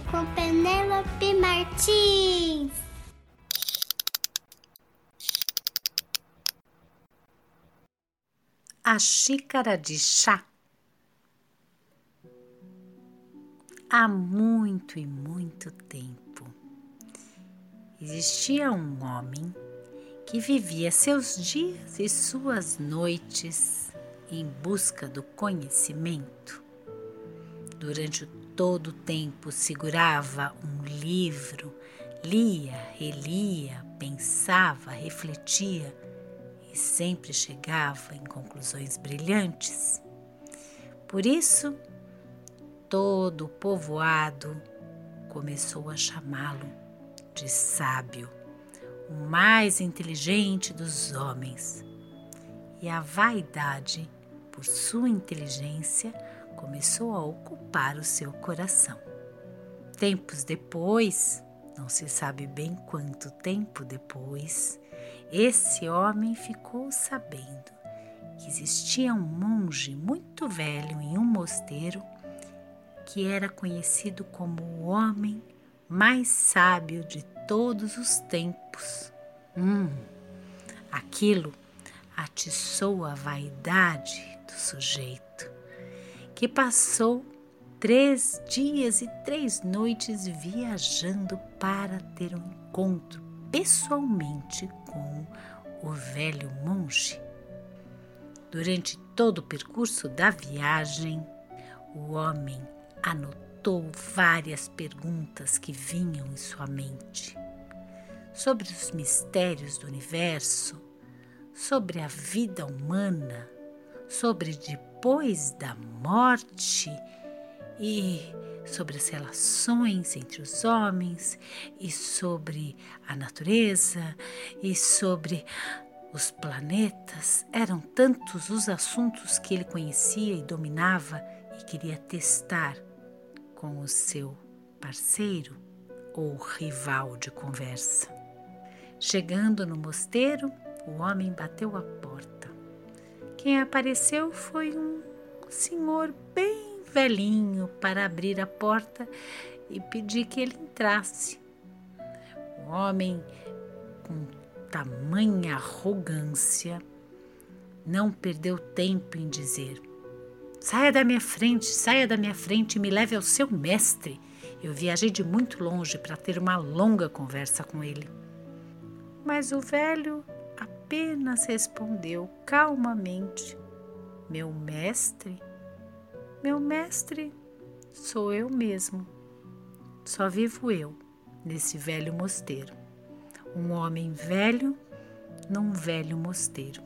com Penélope Martins. A xícara de chá. Há muito e muito tempo existia um homem que vivia seus dias e suas noites em busca do conhecimento. Durante todo o tempo segurava um livro, lia, relia, pensava, refletia e sempre chegava em conclusões brilhantes. Por isso, todo o povoado começou a chamá-lo de sábio, o mais inteligente dos homens. E a vaidade, por sua inteligência, começou a ocupar o seu coração. Tempos depois, não se sabe bem quanto tempo depois, esse homem ficou sabendo que existia um monge muito velho em um mosteiro que era conhecido como o homem mais sábio de todos os tempos. Hum, aquilo atiçou a vaidade do sujeito, que passou três dias e três noites viajando para ter um encontro pessoalmente com o velho monge. Durante todo o percurso da viagem, o homem anotou várias perguntas que vinham em sua mente sobre os mistérios do universo, sobre a vida humana, sobre depois da morte e sobre as relações entre os homens e sobre a natureza e sobre os planetas. Eram tantos os assuntos que ele conhecia e dominava e queria testar com o seu parceiro ou rival de conversa. Chegando no mosteiro, o homem bateu a porta. Quem apareceu foi um senhor bem velhinho para abrir a porta e pedir que ele entrasse. O homem, com tamanha arrogância, não perdeu tempo em dizer: Saia da minha frente, saia da minha frente e me leve ao seu mestre. Eu viajei de muito longe para ter uma longa conversa com ele. Mas o velho apenas respondeu calmamente: Meu mestre, meu mestre sou eu mesmo. Só vivo eu nesse velho mosteiro. Um homem velho num velho mosteiro.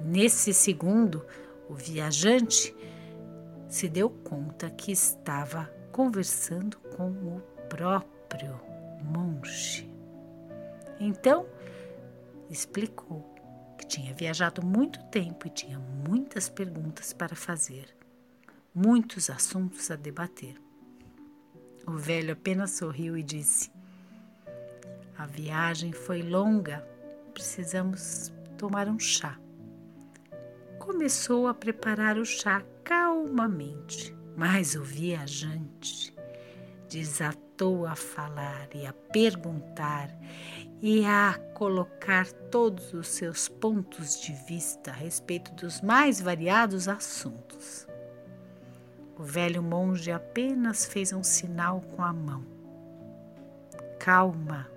Nesse segundo, o viajante se deu conta que estava conversando com o próprio monge. Então, explicou que tinha viajado muito tempo e tinha muitas perguntas para fazer, muitos assuntos a debater. O velho apenas sorriu e disse: A viagem foi longa, precisamos tomar um chá começou a preparar o chá calmamente, mas o viajante desatou a falar e a perguntar e a colocar todos os seus pontos de vista a respeito dos mais variados assuntos. O velho monge apenas fez um sinal com a mão. Calma,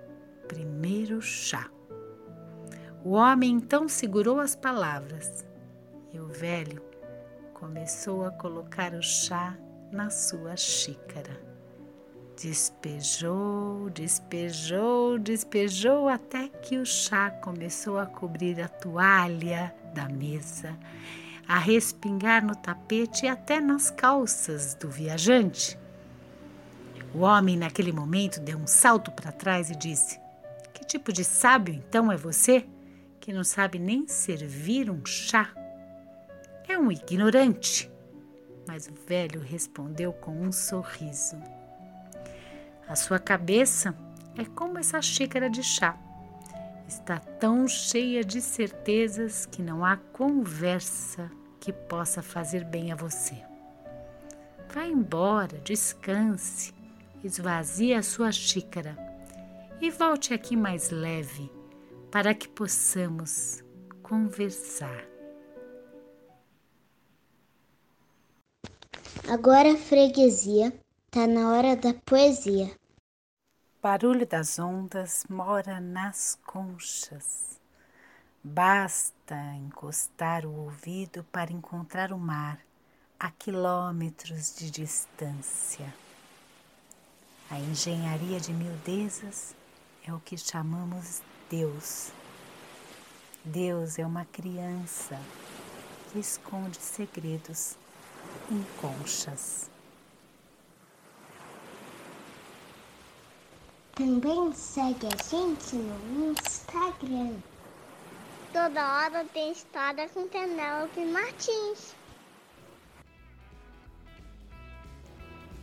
primeiro chá. O homem então segurou as palavras e o velho começou a colocar o chá na sua xícara. Despejou, despejou, despejou até que o chá começou a cobrir a toalha da mesa, a respingar no tapete e até nas calças do viajante. O homem, naquele momento, deu um salto para trás e disse: Que tipo de sábio então é você que não sabe nem servir um chá? É um ignorante. Mas o velho respondeu com um sorriso. A sua cabeça é como essa xícara de chá. Está tão cheia de certezas que não há conversa que possa fazer bem a você. Vá embora, descanse esvazie a sua xícara e volte aqui mais leve para que possamos conversar. Agora, freguesia, tá na hora da poesia. Barulho das ondas mora nas conchas. Basta encostar o ouvido para encontrar o mar a quilômetros de distância. A engenharia de miudezas é o que chamamos Deus. Deus é uma criança que esconde segredos em conchas. Também segue a gente no Instagram. Toda hora tem história com Penélope Martins.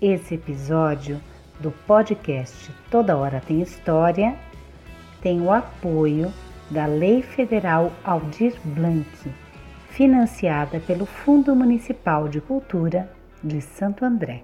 Esse episódio do podcast Toda Hora Tem História tem o apoio da Lei Federal Aldir Blanc, financiada pelo Fundo Municipal de Cultura de Santo André.